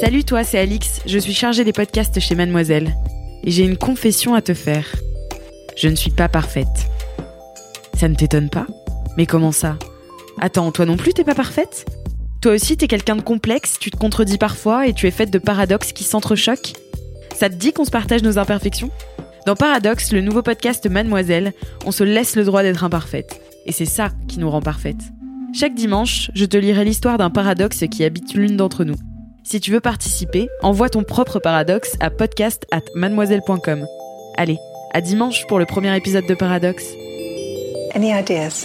Salut toi, c'est Alix, je suis chargée des podcasts chez Mademoiselle. Et j'ai une confession à te faire. Je ne suis pas parfaite. Ça ne t'étonne pas? Mais comment ça? Attends, toi non plus t'es pas parfaite? Toi aussi t'es quelqu'un de complexe, tu te contredis parfois et tu es faite de paradoxes qui s'entrechoquent? Ça te dit qu'on se partage nos imperfections? Dans Paradoxe, le nouveau podcast Mademoiselle, on se laisse le droit d'être imparfaite. Et c'est ça qui nous rend parfaite. Chaque dimanche, je te lirai l'histoire d'un paradoxe qui habite l'une d'entre nous. Si tu veux participer, envoie ton propre paradoxe à podcast at mademoiselle.com. Allez, à dimanche pour le premier épisode de Paradoxe. Any ideas?